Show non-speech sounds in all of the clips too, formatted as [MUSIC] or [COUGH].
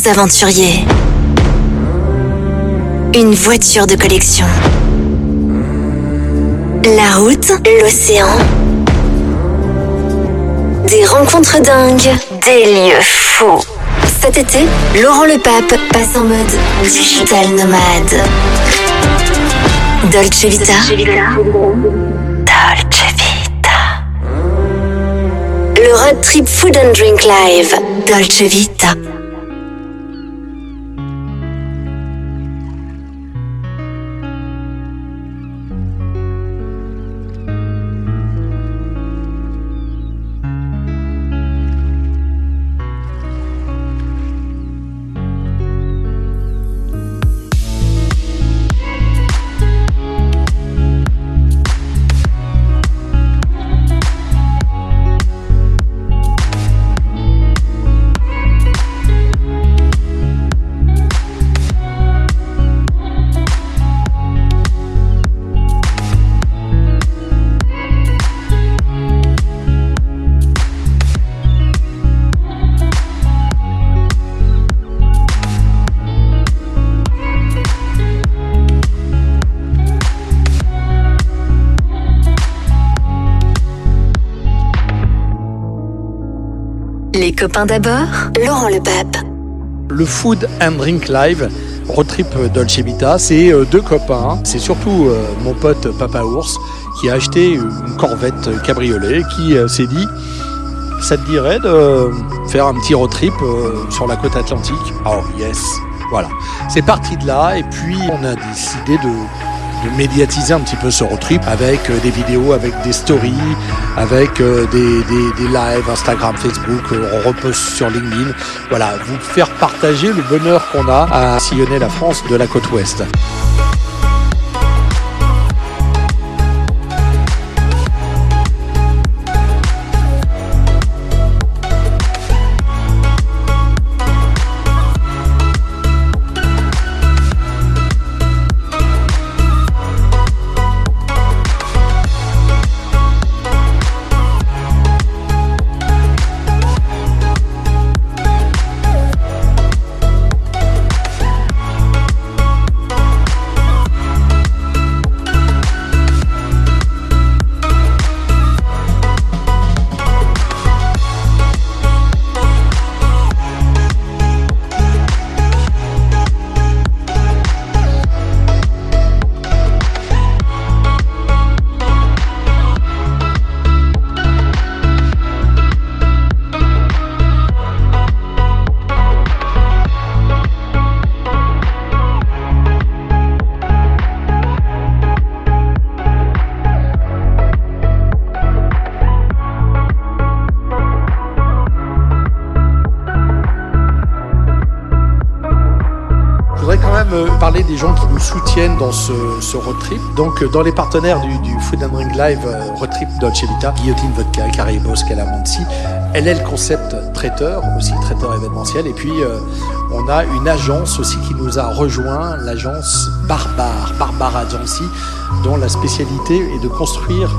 deux aventuriers. Une voiture de collection. La route, l'océan. Des rencontres dingues, des lieux fous. Cet été, Laurent Le Pape passe en mode digital nomade. Dolce Vita. Dolce Vita. Le road trip food and drink live. Dolce Vita. Copains d'abord, Laurent Le. Le Food and Drink Live, road trip Dolce Vita, c'est euh, deux copains. C'est surtout euh, mon pote Papa Ours qui a acheté une Corvette cabriolet qui euh, s'est dit ça te dirait de faire un petit road trip sur la côte atlantique? Oh yes, voilà. C'est parti de là et puis on a décidé de de médiatiser un petit peu ce road trip avec euh, des vidéos, avec des stories, avec euh, des, des, lives Instagram, Facebook, euh, on reposte sur LinkedIn. Voilà, vous faire partager le bonheur qu'on a à sillonner la France de la côte ouest. Parler des gens qui nous soutiennent dans ce, ce road trip. Donc, euh, dans les partenaires du, du Food and Drink Live euh, Road Trip Dolce Vita, Guillotine Vodka, Caribos, Calamansi, elle est le concept traiteur, aussi traiteur événementiel. Et puis, euh, on a une agence aussi qui nous a rejoint, l'agence Barbare, Barbare Agency, dont la spécialité est de construire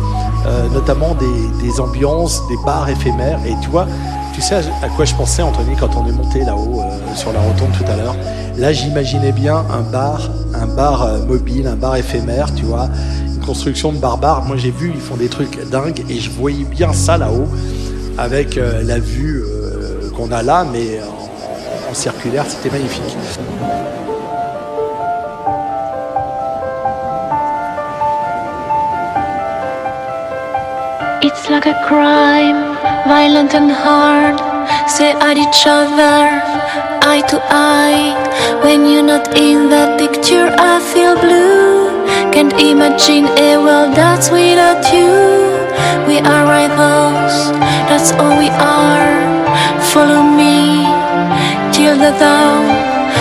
notamment des, des ambiances, des bars éphémères. Et tu vois, tu sais à quoi je pensais, Anthony, quand on est monté là-haut euh, sur la rotonde tout à l'heure? Là, j'imaginais bien un bar, un bar euh, mobile, un bar éphémère, tu vois, une construction de barbares. Moi, j'ai vu, ils font des trucs dingues et je voyais bien ça là-haut avec euh, la vue qu'on a là, mais en circulaire, c'était magnifique. Like a crime, violent and hard. Stay at each other, eye to eye. When you're not in that picture, I feel blue. Can't imagine a world that's without you. We are rivals, that's all we are. Follow me till the dawn.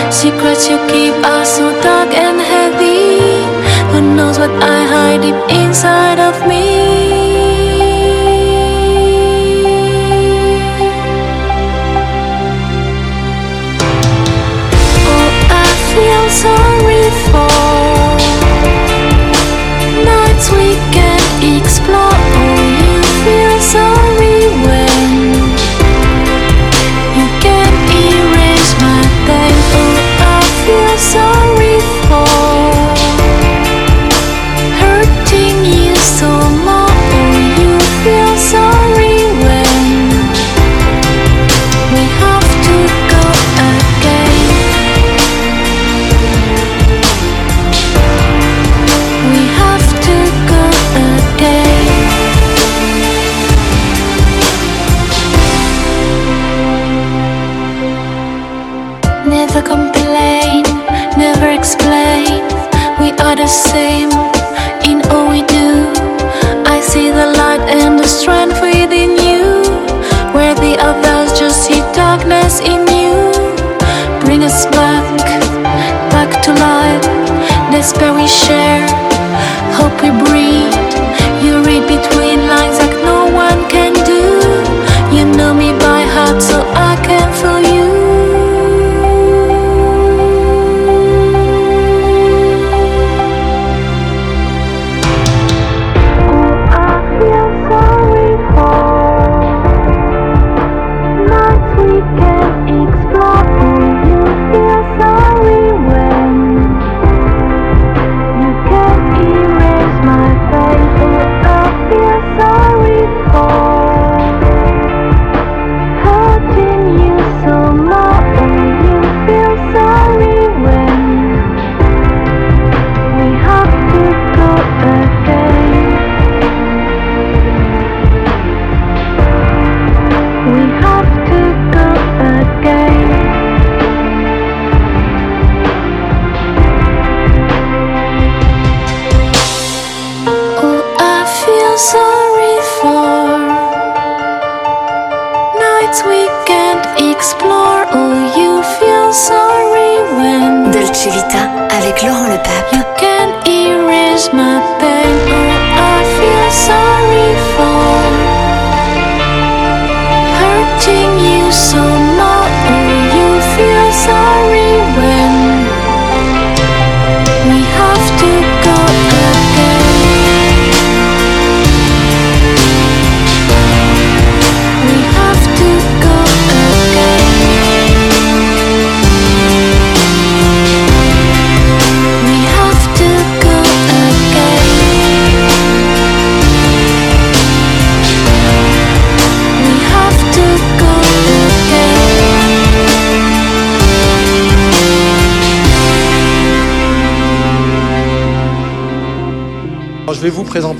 Secrets you keep are so dark and heavy. Who knows what I hide deep inside of me? Sorry for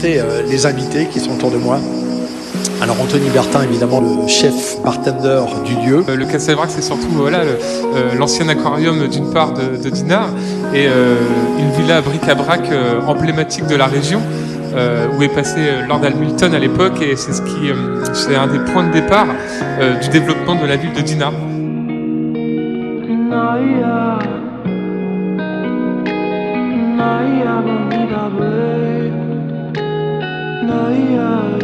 Euh, les invités qui sont autour de moi. Alors Anthony Bertin, évidemment, le chef bartender du lieu. Euh, le Casavrac, c'est surtout voilà, euh, l'ancien aquarium d'une part de, de, Dinard et une villa bric-à-brac emblématique de la région. où est passé Lord Hamilton à l'époque et c'est ce qui c'est un des points de départ du développement de la ville de Dinard. ay, ay.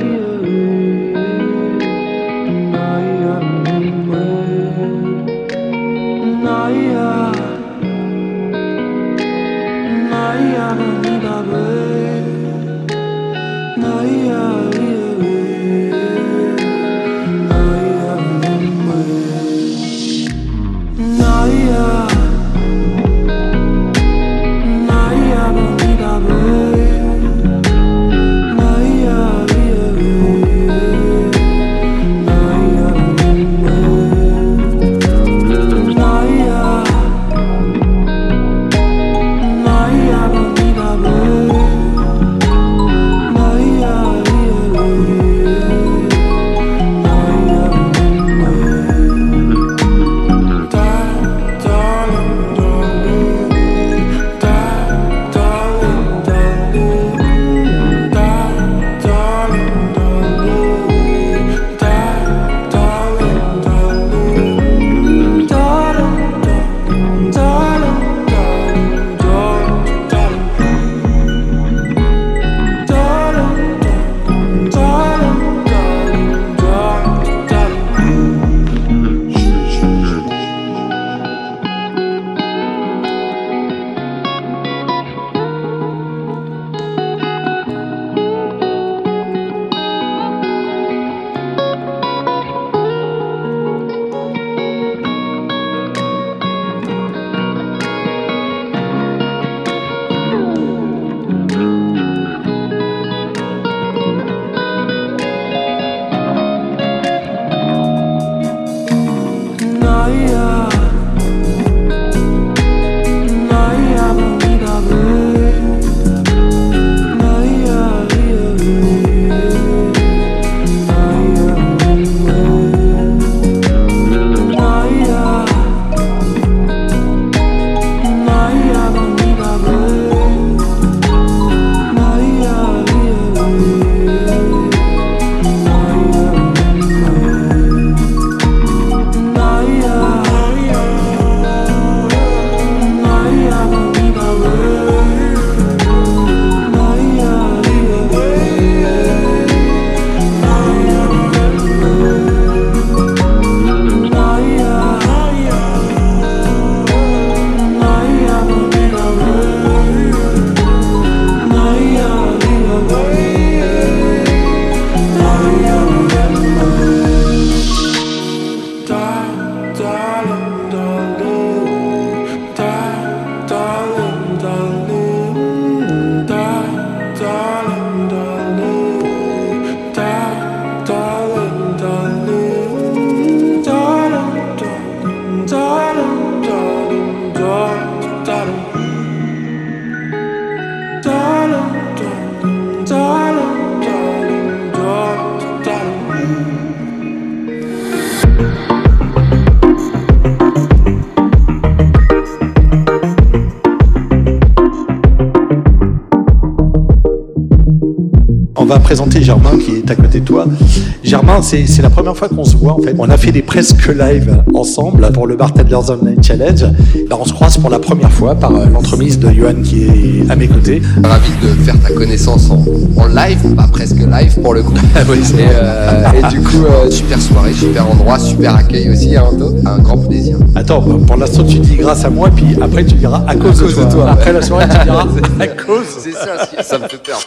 Germain, c'est la première fois qu'on se voit en fait. On a fait des presque live ensemble pour le Bartenders Online Challenge. Là, on se croise pour la première fois par euh, l'entremise de Johan qui est à mes côtés. Ravi de faire ta connaissance en, live, pas presque live pour le coup. [LAUGHS] Ah euh, et, du coup, euh, super soirée, super endroit, super accueil aussi, hein, Un grand plaisir. Attends, pour l'instant, tu dis grâce à moi, puis après, tu diras à cause, de, toi. Après la soirée, tu diras [LAUGHS] à cause. C'est ça, ça me fait peur.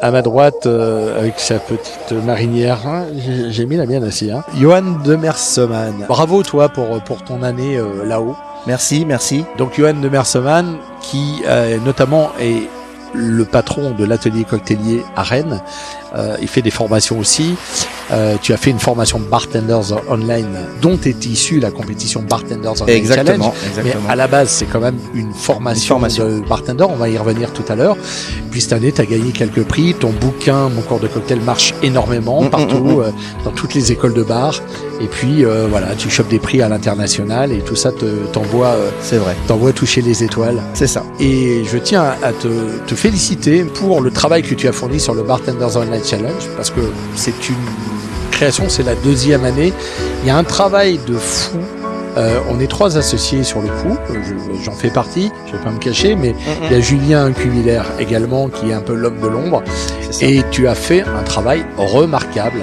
À ma droite, euh, avec sa petite marinière, hein, j'ai mis la mienne aussi. Hein. Johan de Merseman. Bravo toi pour, pour ton année euh, là-haut. Merci, merci. Donc Johan de Merseman, qui euh, notamment est le patron de l'atelier cocktailier à Rennes. Il fait des formations aussi. Euh, tu as fait une formation de bartenders online dont est issue la compétition Bartenders Online exactement, Challenge. Mais à la base, c'est quand même une formation, de bartender. On va y revenir tout à l'heure. Puis cette année, tu as gagné quelques prix. Ton bouquin, Mon cours de cocktail, marche énormément mm, mm, partout, mm, euh, dans toutes les écoles de bar. Et puis euh, voilà, tu chopes des prix à l'international et tout ça t'envoie, c'est vrai, t'envoie toucher les étoiles. C'est ça. Et je tiens à te, te féliciter pour le travail que tu as fourni sur le Bartenders Online Challenge parce que c'est une création, c'est la deuxième année. Il y a un travail de fou. Euh, on est trois associés sur le coup, j'en fais partie, je vais pas me cacher, mais il y a Julien Cumulaire également qui est un peu l'homme de l'ombre. Et tu as fait un travail remarquable.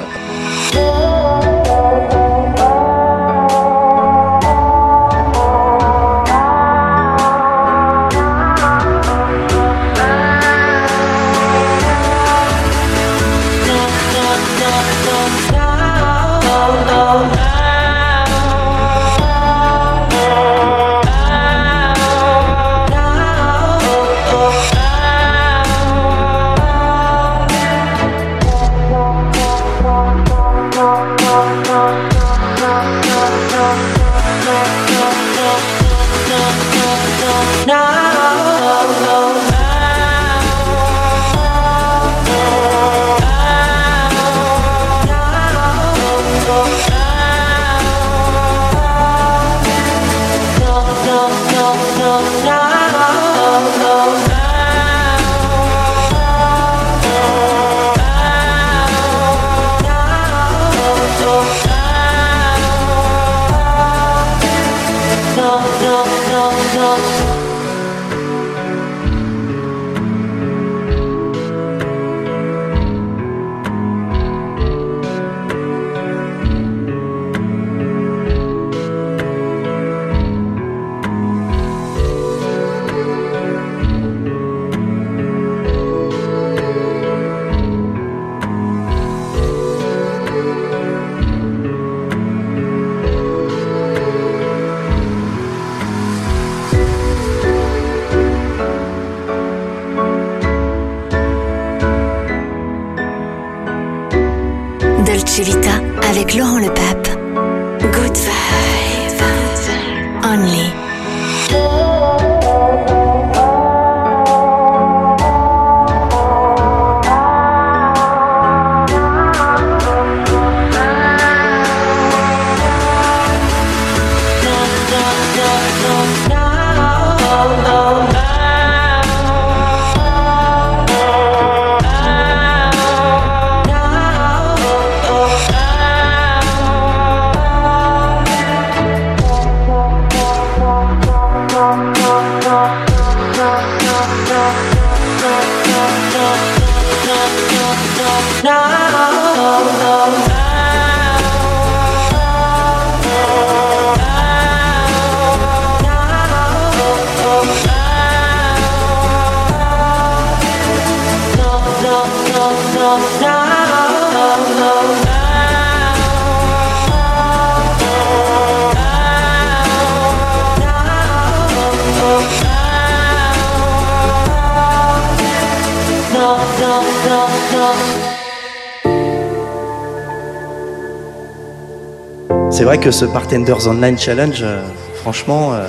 C'est vrai que ce Bartenders Online Challenge, euh, franchement, euh,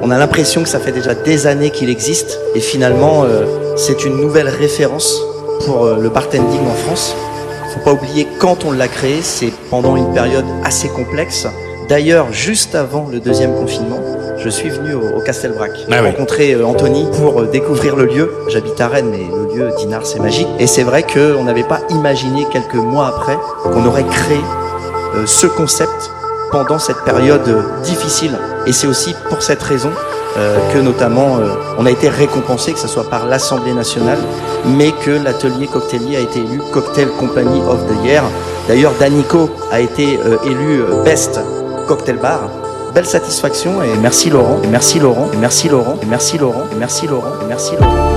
on a l'impression que ça fait déjà des années qu'il existe et finalement, euh, c'est une nouvelle référence pour le bartending en France. Faut pas oublier quand on l'a créé, c'est pendant une période assez complexe. D'ailleurs, juste avant le deuxième confinement, je suis venu au, au Castelbrac Ah oui. rencontrer Anthony pour découvrir le lieu. J'habite à Rennes, mais le lieu d'Inard, c'est magique. Et c'est vrai qu'on n'avait pas imaginé quelques mois après qu'on aurait créé euh, ce concept pendant cette période difficile. Et c'est aussi pour cette raison euh, que notamment euh, on a été récompensé, que ce soit par l'Assemblée nationale, mais que l'atelier cocktailier a été élu Cocktail Company of the Year. D'ailleurs, Danico a été euh, élu Best Cocktail Bar. Belle satisfaction et merci Laurent, et merci Laurent, et merci Laurent, et merci Laurent, et merci Laurent, et merci Laurent, et merci Laurent.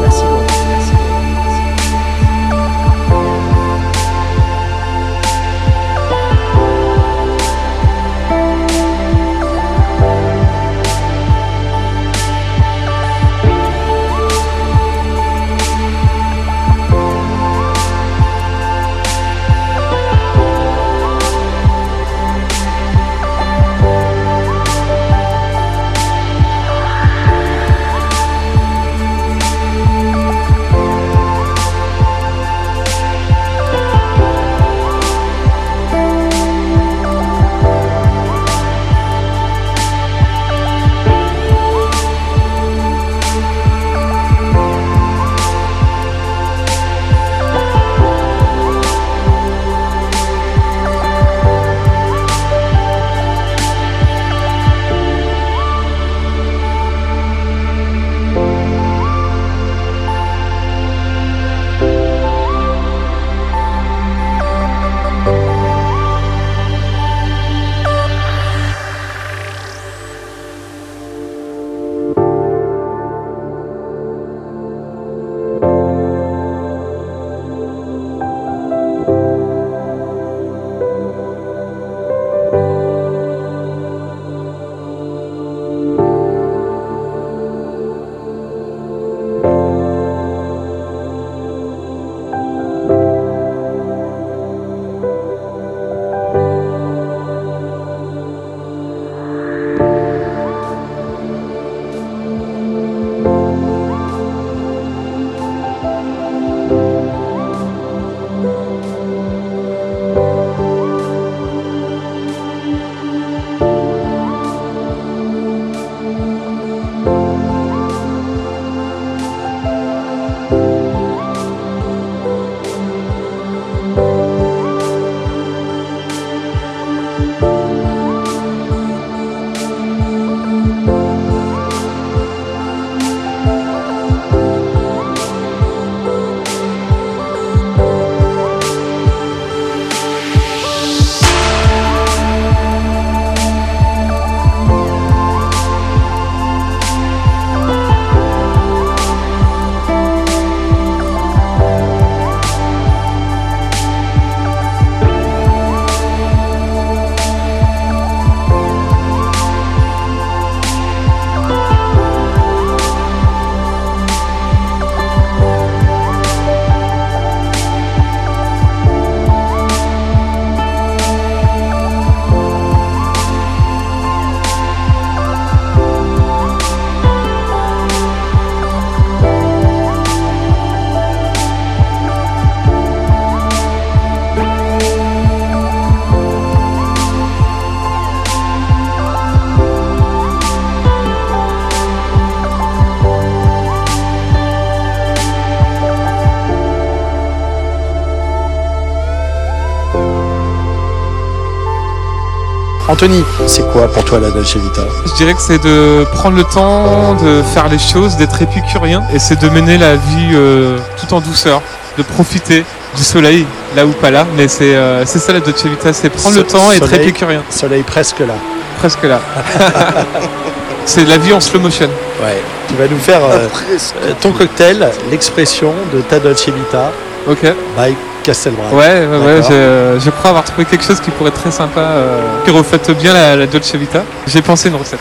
Anthony, c'est quoi pour toi la Dolce Vita? Je dirais que c'est de prendre le temps de faire les choses, d'être épicurien, et c'est de mener la vie euh, tout en douceur, de profiter du soleil, là ou pas là, mais c'est euh, c'est ça la Dolce Vita, c'est prendre le temps et être épicurien, Soleil presque là. presque là. [LAUGHS] c'est la vie en slow motion. Ouais. Tu vas nous faire euh, [LAUGHS] ton cocktail, l'expression de ta Dolce Vita Ok. by Castelbrand. Ouais, ouais, ouais, je, je crois avoir trouvé quelque chose qui pourrait être très sympa, euh, qui reflète bien la, la Dolce Vita. J'ai pensé une recette.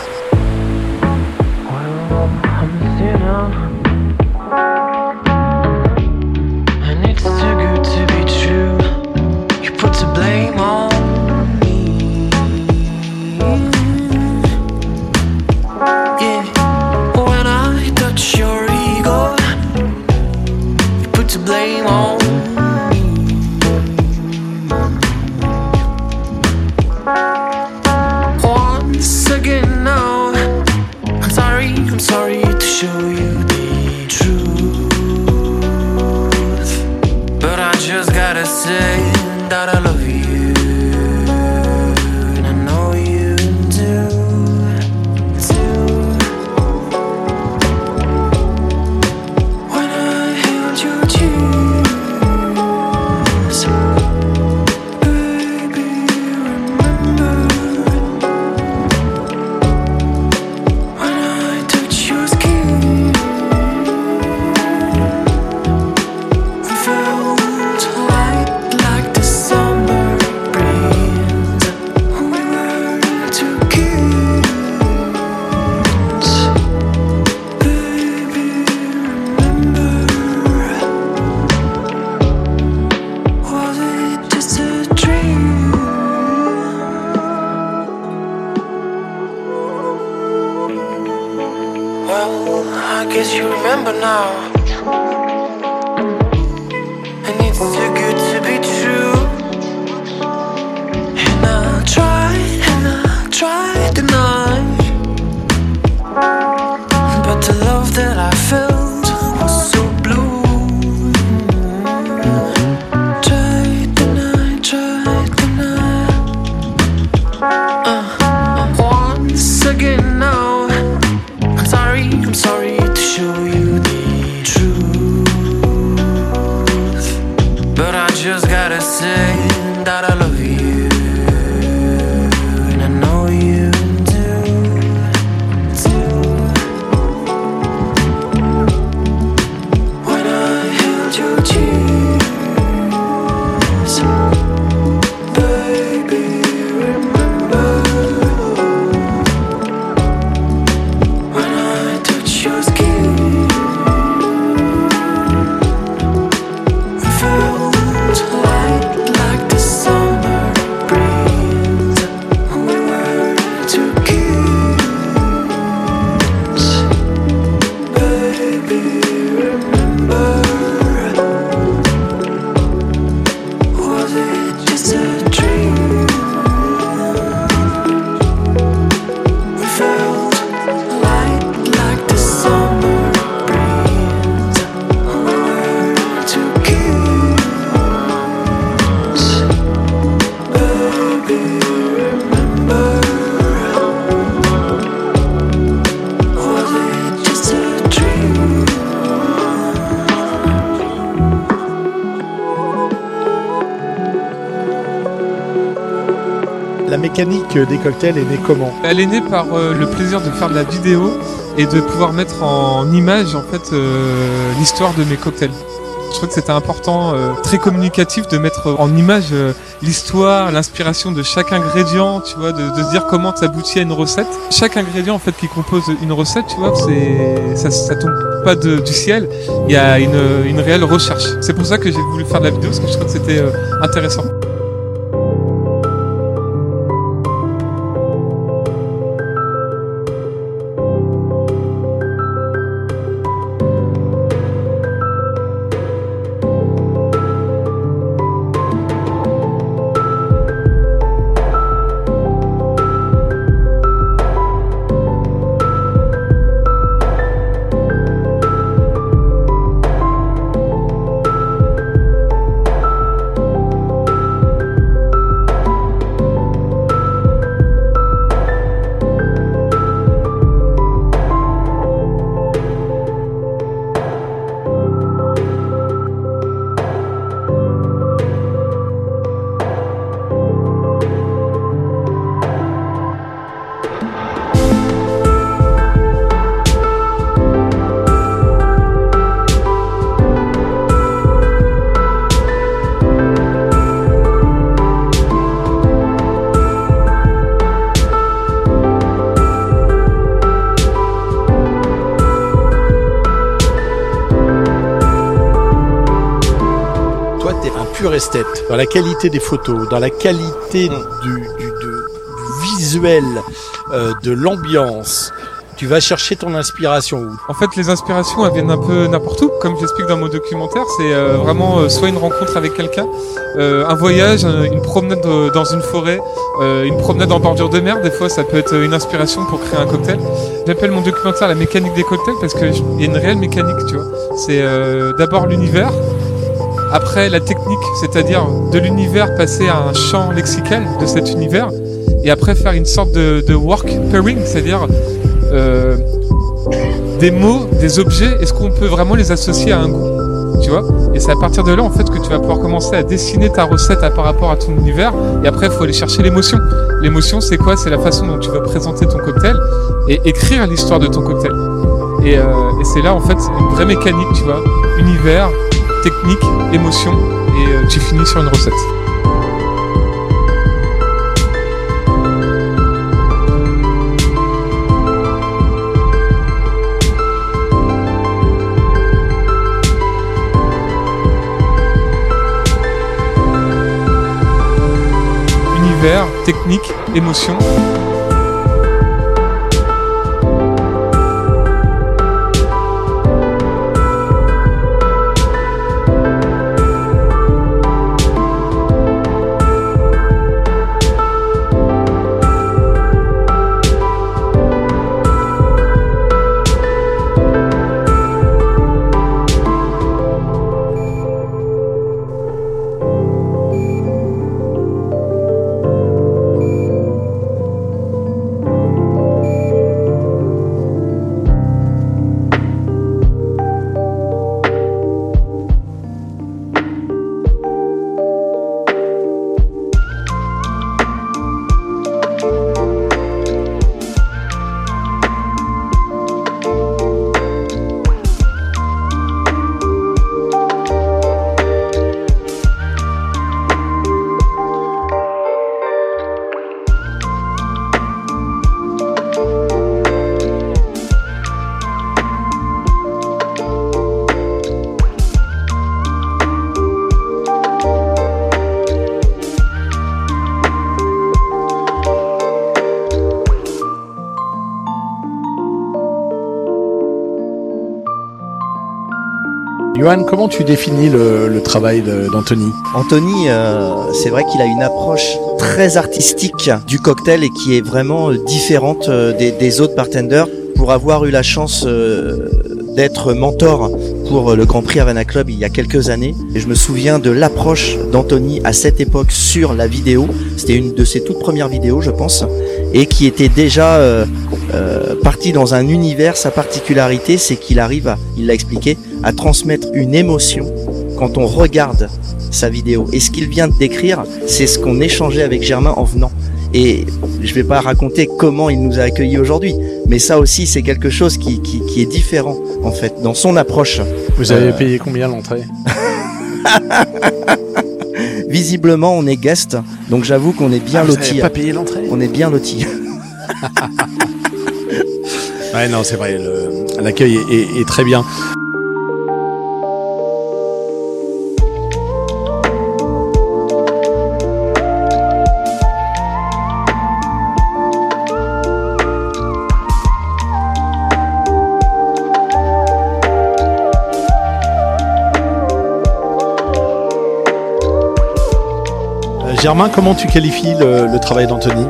Mécanique des cocktails est née comment Elle est née par euh, le plaisir de faire de la vidéo et de pouvoir mettre en image en fait euh, l'histoire de mes cocktails. Je trouve que c'était important, euh, très communicatif, de mettre en image l'histoire, l'inspiration de chaque ingrédient, tu vois, de, se dire comment aboutit à une recette. Chaque ingrédient en fait qui compose une recette, tu vois, c'est ça, ça tombe pas du ciel. Il y a une, réelle recherche. C'est pour ça que j'ai voulu faire de la vidéo parce que je trouve que c'était intéressant. Dans la qualité des photos, dans la qualité du, du- du- du visuel, euh, de l'ambiance. Tu vas chercher ton inspiration où? En fait, les inspirations, elles viennent un peu n'importe où. Comme j'explique dans mon documentaire, c'est euh, vraiment euh, soit une rencontre avec quelqu'un, euh, un voyage, un- une promenade dans une forêt, euh, une promenade en bordure de mer. Des fois, ça peut être une inspiration pour créer un cocktail. J'appelle mon documentaire la mécanique des cocktails parce qu'il y a une réelle mécanique, tu vois. C'est euh, d'abord l'univers, après la technique, c'est-à-dire de l'univers passer à un champ lexical de cet univers, et après faire une sorte de, work pairing, c'est-à-dire euh, des mots, des objets, est-ce qu'on peut vraiment les associer à un goût Tu vois? Et c'est à partir de là, en fait, que tu vas pouvoir commencer à dessiner ta recette par rapport à ton univers. Et après, il faut aller chercher l'émotion. L'émotion, c'est quoi? C'est la façon dont tu vas présenter ton cocktail et écrire l'histoire de ton cocktail. Euh, et c'est là, en fait, une vraie mécanique, tu vois. Univers, technique, émotion, et euh, tu finis sur une recette. Univers, technique, émotion. Johan, comment tu définis le, travail d'Anthony? Anthony, euh, c'est vrai qu'il a une approche très artistique du cocktail et qui est vraiment différente euh, des, autres bartenders. Pour avoir eu la chance euh, d'être mentor pour le Grand Prix Havana Club il y a quelques années, et je me souviens de l'approche d'Anthony à cette époque sur la vidéo. C'était une de ses toutes premières vidéos, je pense, et qui était déjà euh, euh, parti dans un univers. Sa particularité, c'est qu'il arrive, à, il l'a expliqué, à transmettre une émotion quand on regarde sa vidéo. Et ce qu'il vient de décrire, c'est ce qu'on échangeait avec Germain en venant. Et je vais pas raconter comment il nous a accueillis aujourd'hui, mais ça aussi c'est quelque chose qui, qui, qui est différent en fait dans son approche. Vous avez Euh, payé combien l'entrée? [LAUGHS] Visiblement on est guest, donc j'avoue qu'on est bien Ah, loti. pas payé l'entrée? On est bien loti. [LAUGHS] Ouais, non, c'est vrai. L'accueil est, est- est très bien. Germain, comment tu qualifies le, travail d'Anthony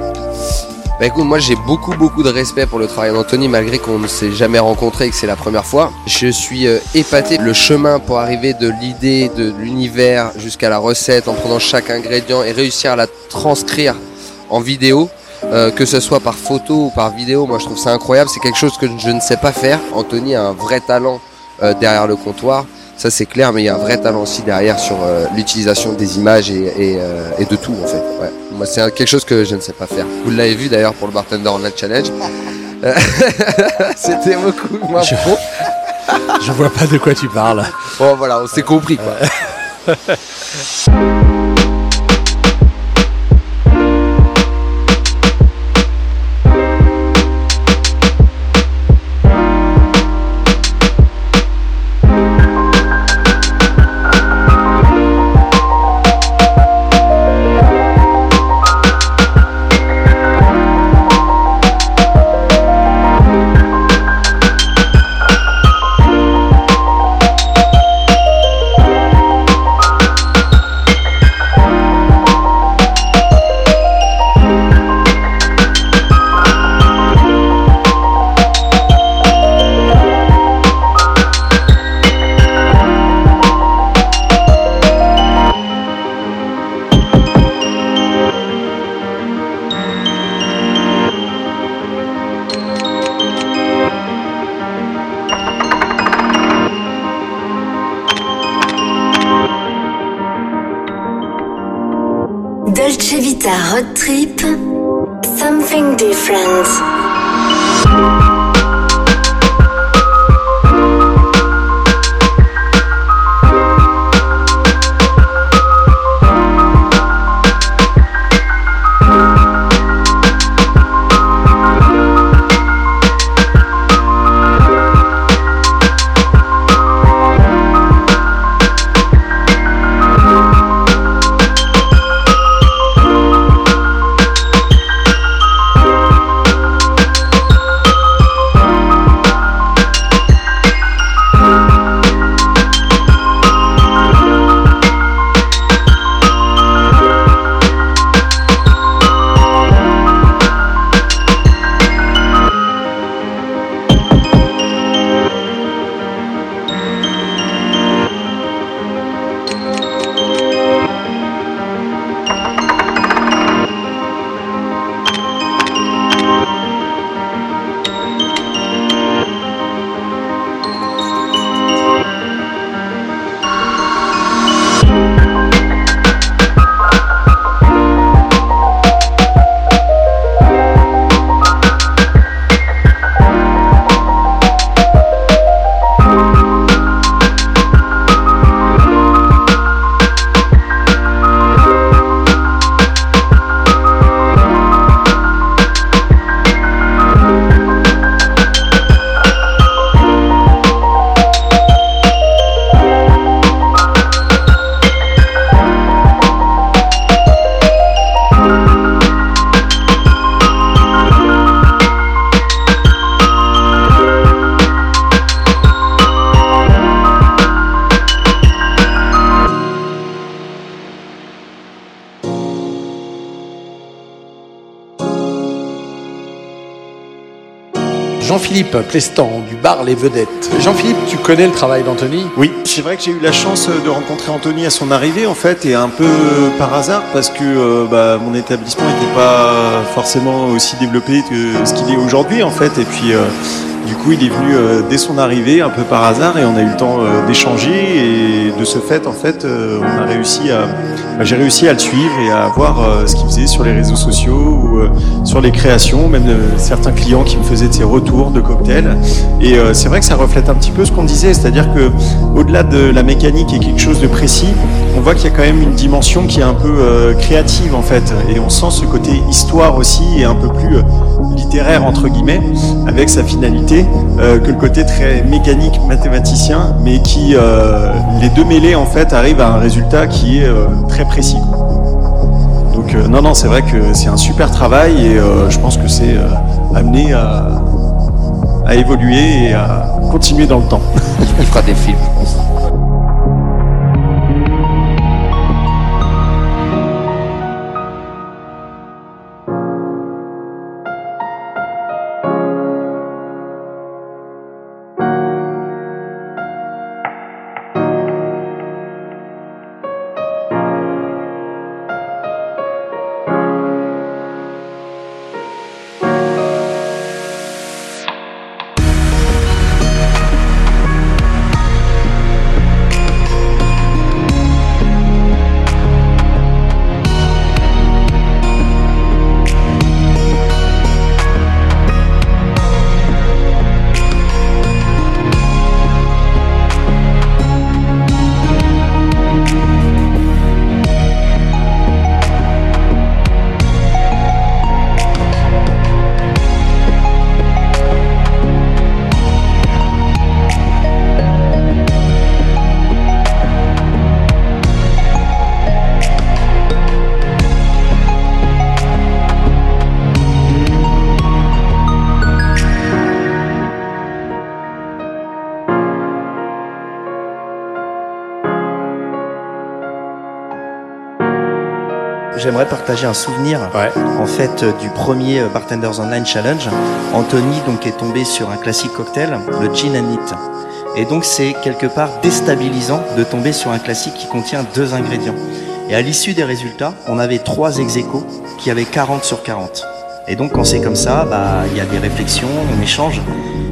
Bah écoute, moi j'ai beaucoup beaucoup de respect pour le travail d'Anthony malgré qu'on ne s'est jamais rencontré et que c'est la première fois. Je suis euh, épaté. Le chemin pour arriver de l'idée, de l'univers jusqu'à la recette en prenant chaque ingrédient et réussir à la transcrire en vidéo, euh, que ce soit par photo ou par vidéo, moi je trouve ça incroyable. C'est quelque chose que je ne sais pas faire. Anthony a un vrai talent euh, derrière le comptoir. Ça c'est clair, mais il y a un vrai talent aussi derrière sur euh, l'utilisation des images et, et, euh, et de tout en fait. Ouais. Moi c'est quelque chose que je ne sais pas faire. Vous l'avez vu d'ailleurs pour le Bartender Online Challenge. [LAUGHS] Euh, [LAUGHS] C'était beaucoup moins Je- pro. [LAUGHS] Je vois pas de quoi tu parles. Bon voilà, on s'est compris quoi. Jean-Philippe Plestan du bar Les Vedettes. Jean-Philippe, tu connais le travail d'Anthony? Oui, c'est vrai que j'ai eu la chance de rencontrer Anthony à son arrivée en fait et un peu par hasard parce que euh, bah, mon établissement n'était pas forcément aussi développé que ce qu'il est aujourd'hui en fait. Et puis euh, du coup il est venu euh, dès son arrivée un peu par hasard et on a eu le temps d'échanger. Et de ce fait en fait on a réussi à bah, j'ai réussi à le suivre et à voir euh, ce qu'il faisait sur les réseaux sociaux ou euh, sur les créations, même euh, certains clients qui me faisaient de retours de cocktails. Et c'est vrai que ça reflète un petit peu ce qu'on disait, c'est-à-dire que au-delà de la mécanique et quelque chose de précis, on voit qu'il y a quand même une dimension qui est un peu créative en fait, et on sent ce côté histoire aussi et un peu plus littéraire entre guillemets, avec sa finalité, que le côté très mécanique, mathématicien, mais qui les deux mêlés en fait arrivent à un résultat qui est euh, précis. Donc euh, non non c'est vrai que c'est un super travail et euh, je pense que c'est euh, amené à, évoluer et à continuer dans le temps. Il fera des films. J'aimerais partager un souvenir Ouais. en fait euh, du premier euh, Bartenders Online Challenge. Anthony donc est tombé sur un classique cocktail, le gin and it. Et donc c'est quelque part déstabilisant de tomber sur un classique qui contient deux ingrédients. Et à l'issue des résultats, on avait trois ex qui avaient 40 sur 40. Et donc quand c'est comme ça, bah il y a des réflexions, on échange.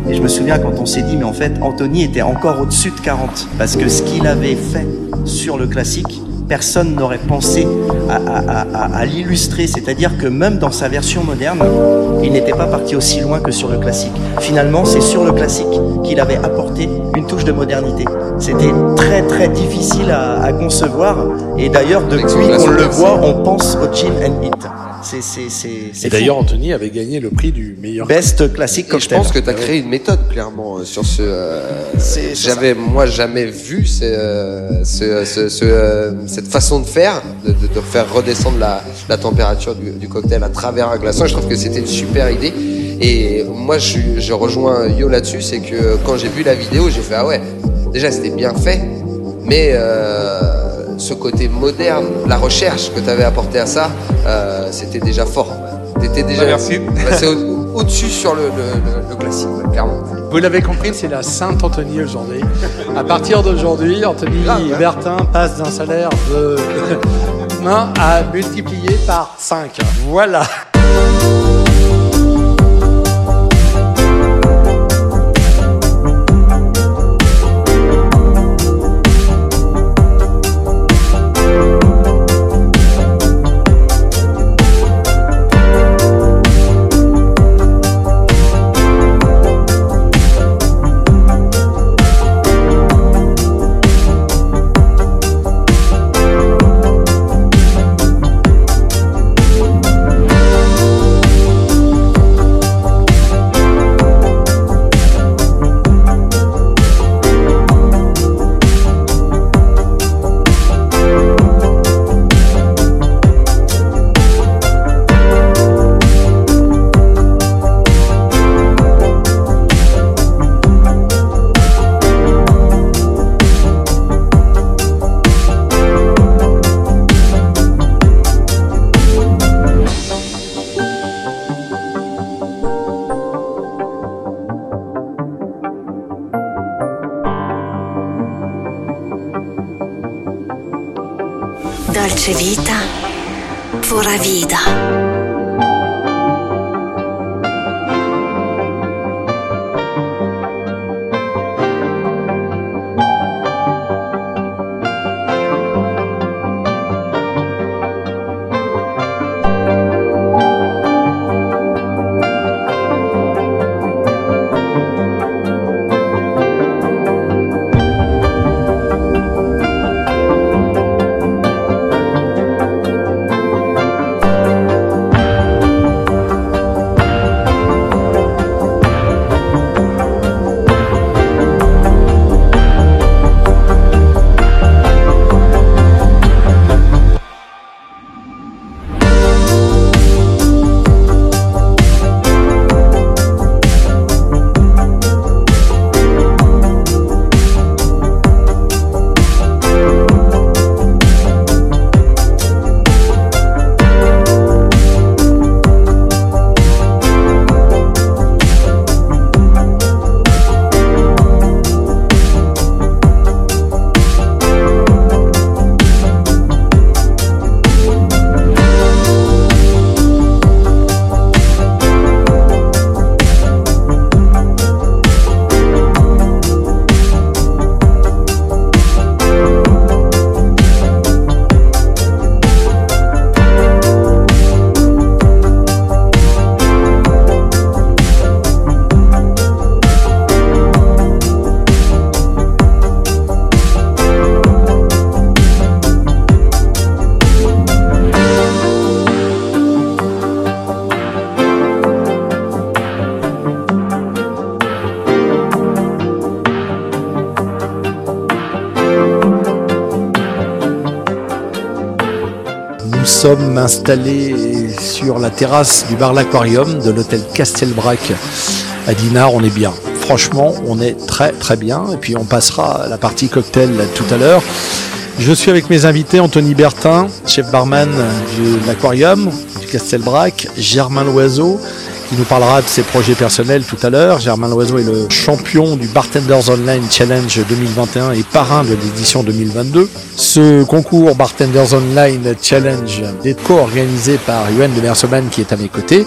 Et je me souviens quand on s'est dit mais en fait Anthony était encore au-dessus de 40 parce que ce qu'il avait fait sur le classique personne n'aurait pensé à, à- à- à l'illustrer. C'est-à-dire que même dans sa version moderne, il n'était pas parti aussi loin que sur le classique. Finalement, c'est sur le classique qu'il avait apporté une touche de modernité. C'était très très difficile à, concevoir. Et d'ailleurs, depuis qu'on le voit, on pense au Gin and It. C'est d'ailleurs. Anthony avait gagné le prix du meilleur. best classique Et je cocktail. pense que tu as créé une méthode clairement euh, sur ce. euh, J'avais moi jamais vu ce, euh, ce, ce- ce, euh, cette façon de faire, de, de, de faire redescendre la, la température du, du cocktail à travers un glaçon. Je trouve que c'était une super idée. Et moi, je, je rejoins Yo là-dessus, c'est que quand j'ai vu la vidéo, j'ai fait ah ouais, déjà c'était bien fait, mais euh, ce côté moderne, la recherche que tu avais apporté à ça, euh, c'était déjà fort. T'étais déjà Ah, merci. [LAUGHS] passé au- au-dessus sur le, le, le- le classique, ouais, clairement. Vous l'avez compris, c'est la Sainte Anthony aujourd'hui. À partir d'aujourd'hui, Anthony Grave, hein. Bertin passe d'un salaire de [LAUGHS] 1 à multiplié par 5. Voilà. Sommes installés sur la terrasse du bar L'Aquarium de l'hôtel Castelbrac à Dinard. On est bien. Franchement, on est très très bien. Et puis on passera à la partie cocktail tout à l'heure. Je suis avec mes invités Anthony Bertin, chef barman de l'Aquarium, du Castelbrac, Germain Loiseau, qui nous parlera de ses projets personnels tout à l'heure. Germain Loiseau est le champion du Bartenders Online Challenge 2021 et parrain de l'édition 2022. Ce concours Bartenders Online Challenge est co-organisé par Yoann de Mersoman qui est à mes côtés,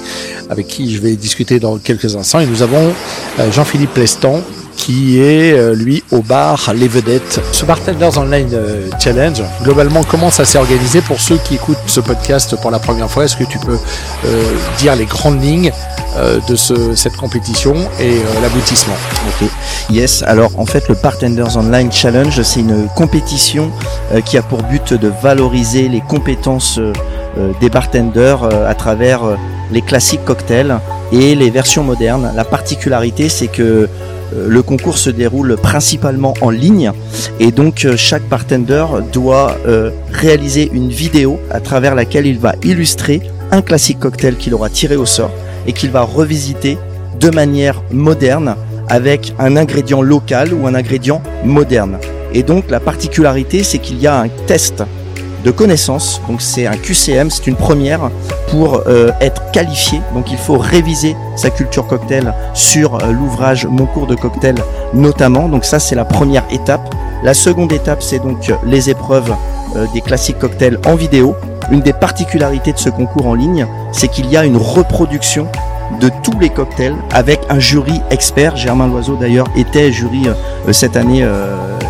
avec qui je vais discuter dans quelques instants. Et nous avons euh, Jean-Philippe Lestan, qui est euh, lui au bar Les Vedettes. Ce Bartenders Online euh, Challenge, globalement, comment ça s'est organisé pour ceux qui écoutent ce podcast pour la première fois? Est-ce que tu peux euh, dire les grandes lignes euh, de ce- cette compétition et euh, l'aboutissement? Ok. Yes. Alors en fait, le Bartenders Online Challenge, c'est une compétition qui a pour but de valoriser les compétences des bartenders à travers les classiques cocktails et les versions modernes. La particularité, c'est que euh, le concours se déroule principalement en ligne et donc euh, chaque bartender doit euh, réaliser une vidéo à travers laquelle il va illustrer un classique cocktail qu'il aura tiré au sort et qu'il va revisiter de manière moderne avec un ingrédient local ou un ingrédient moderne. Et donc la particularité, c'est qu'il y a un test connaissances, donc c'est un QCM, c'est une première pour euh, être qualifié. Donc il faut réviser sa culture cocktail sur euh, l'ouvrage Mon cours de cocktail notamment. Donc ça c'est la première étape. La seconde étape, c'est donc euh, les épreuves des classiques cocktails en vidéo. Une des particularités de ce concours en ligne, c'est qu'il y a une reproduction de tous les cocktails avec un jury expert. Germain Loiseau d'ailleurs était jury cette année.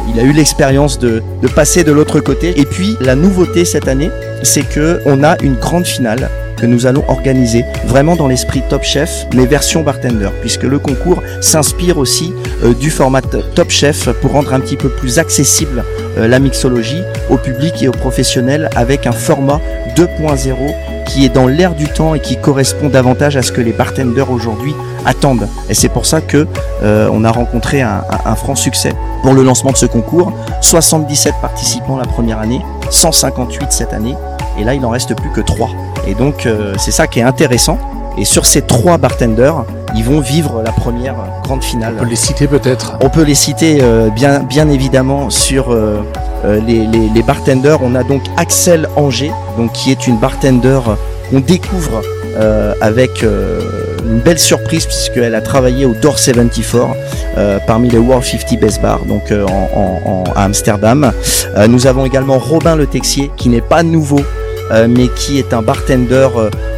Il a eu l'expérience de, passer de l'autre côté. Et puis la nouveauté cette année, c'est que on a une grande finale que nous allons organiser vraiment dans l'esprit Top Chef, mais version bartender, puisque le concours s'inspire aussi euh, du format Top Chef pour rendre un petit peu plus accessible euh, la mixologie au public et aux professionnels avec un format 2.0 qui est dans l'air du temps et qui correspond davantage à ce que les bartenders aujourd'hui attendent. Et c'est pour ça que euh, a rencontré un franc succès pour le lancement de ce concours. 77 participants la première année, 158 cette année, et là il en reste plus que 3. Et donc euh, c'est ça qui est intéressant. Et sur ces trois bartenders, ils vont vivre la première grande finale. On peut les citer peut-être. On peut les citer euh, bien, bien évidemment sur euh, euh, les, les, les bartenders. On a donc Axel Anger, donc qui est une bartender qu'on découvre euh, avec une belle surprise puisqu'elle a travaillé au Door 74 euh, parmi les World 50 Best Bar donc euh, en, en- en- à Amsterdam. Euh, nous avons également Robin Le Texier qui n'est pas nouveau mais qui est un bartender,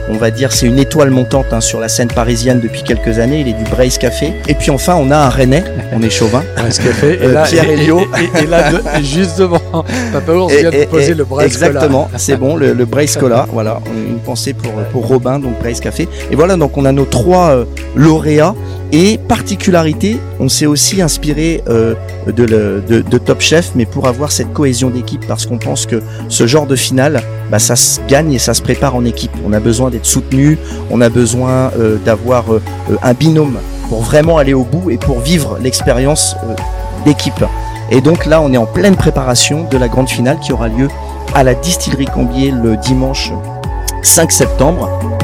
on va dire, c'est une étoile montante hein, sur la scène parisienne depuis quelques années. Il est du Brace Café. Et puis enfin, on a un Rennais, on est chauvin. Brace Café. Et Euh, là, Pierre et- Elliot. Et, et- et là, de- juste devant, Papa Ours vient de poser le Brace Cola. Exactement, c'est bon, le, le Brace [LAUGHS] Cola, voilà, une pensée pour, pour Robin, donc Brace Café. Et voilà, donc on a nos trois euh, lauréats. Et particularité, on s'est aussi inspiré euh, de, Top Chef, mais pour avoir cette cohésion d'équipe, parce qu'on pense que ce genre de finale, bah, ça se gagne et ça se prépare en équipe. On a besoin d'être soutenu, on a besoin euh, d'avoir euh, un binôme pour vraiment aller au bout et pour vivre l'expérience d'équipe. Et donc là, on est en pleine préparation de la grande finale qui aura lieu à la distillerie Cambier le dimanche 5 septembre.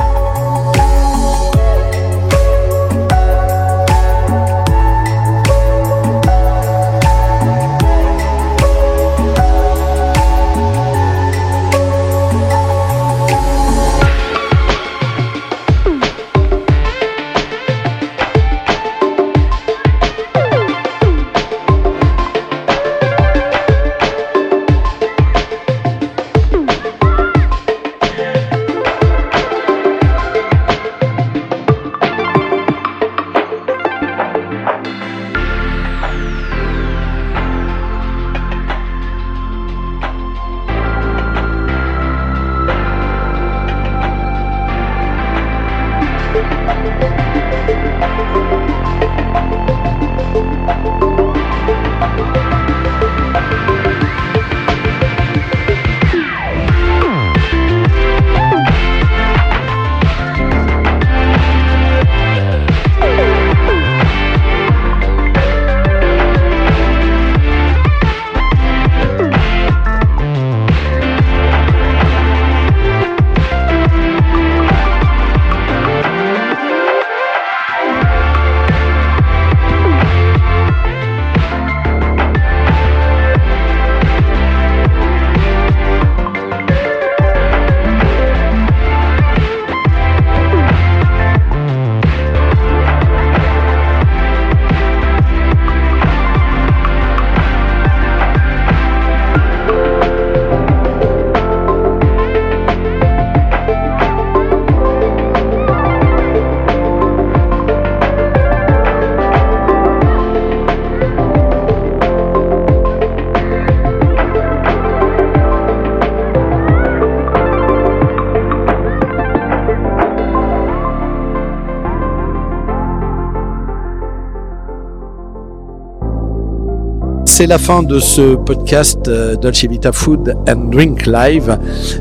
C'est la fin de ce podcast euh, Dolce Vita Food and Drink Live.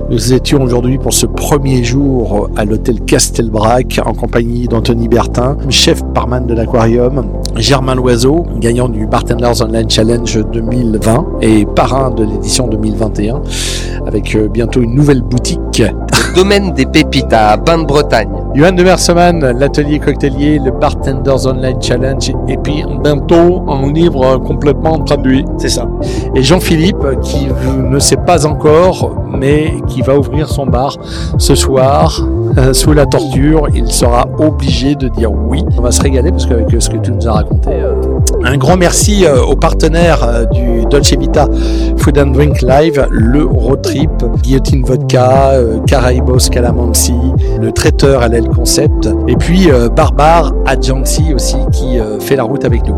Nous étions aujourd'hui pour ce premier jour à l'hôtel Castelbrac en compagnie d'Anthony Bertin, chef barman de l'aquarium, Germain Loiseau, gagnant du Bartenders Online Challenge 2020 et parrain de l'édition 2021, avec euh, bientôt une nouvelle boutique. Domaine des pépites à Bain de Bretagne. Johan de Merseman, l'atelier cocktailier, le Bartenders Online Challenge, et puis bientôt un livre complètement traduit. C'est ça. Et Jean-Philippe, qui ne sait pas encore, mais qui va ouvrir son bar ce soir, euh, sous la torture, il sera obligé de dire oui. On va se régaler parce qu'avec ce que tu nous as raconté. euh, un grand merci euh, aux partenaires euh, du Dolce Vita Food and Drink Live, le Road Trip, Guillotine Vodka, euh, Caraibos Calamansi, le traiteur LL Concept, et puis Barbare Adjansi aussi qui fait la route avec nous.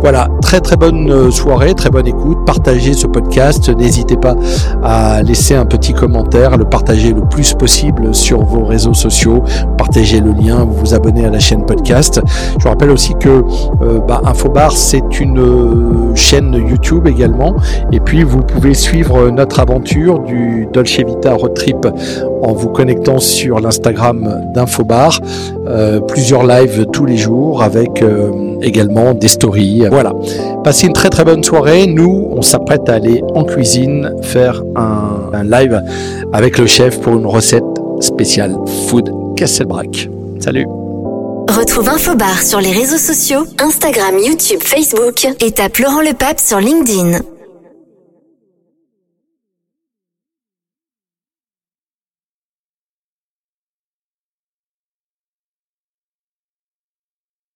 Voilà, très très bonne soirée, très bonne écoute. Partagez ce podcast. N'hésitez pas à laisser un petit commentaire, le partager le plus possible sur vos réseaux sociaux. Partagez le lien, vous vous abonnez à la chaîne podcast. Je vous rappelle aussi que euh, bah, Infobar c'est une euh, chaîne YouTube également. Et puis vous pouvez suivre notre aventure du Dolce Vita Road Trip en vous connectant sur l'Instagram d'Infobar. Euh, plusieurs lives tous les jours avec euh, également des stories. Voilà. Passez une très très bonne soirée. Nous, on s'apprête à aller en cuisine faire un, un live avec le chef pour une recette spéciale Food Castelbrac. Salut Retrouve Infobar sur les réseaux sociaux, Instagram, YouTube, Facebook et tape Laurent Le Pape sur LinkedIn.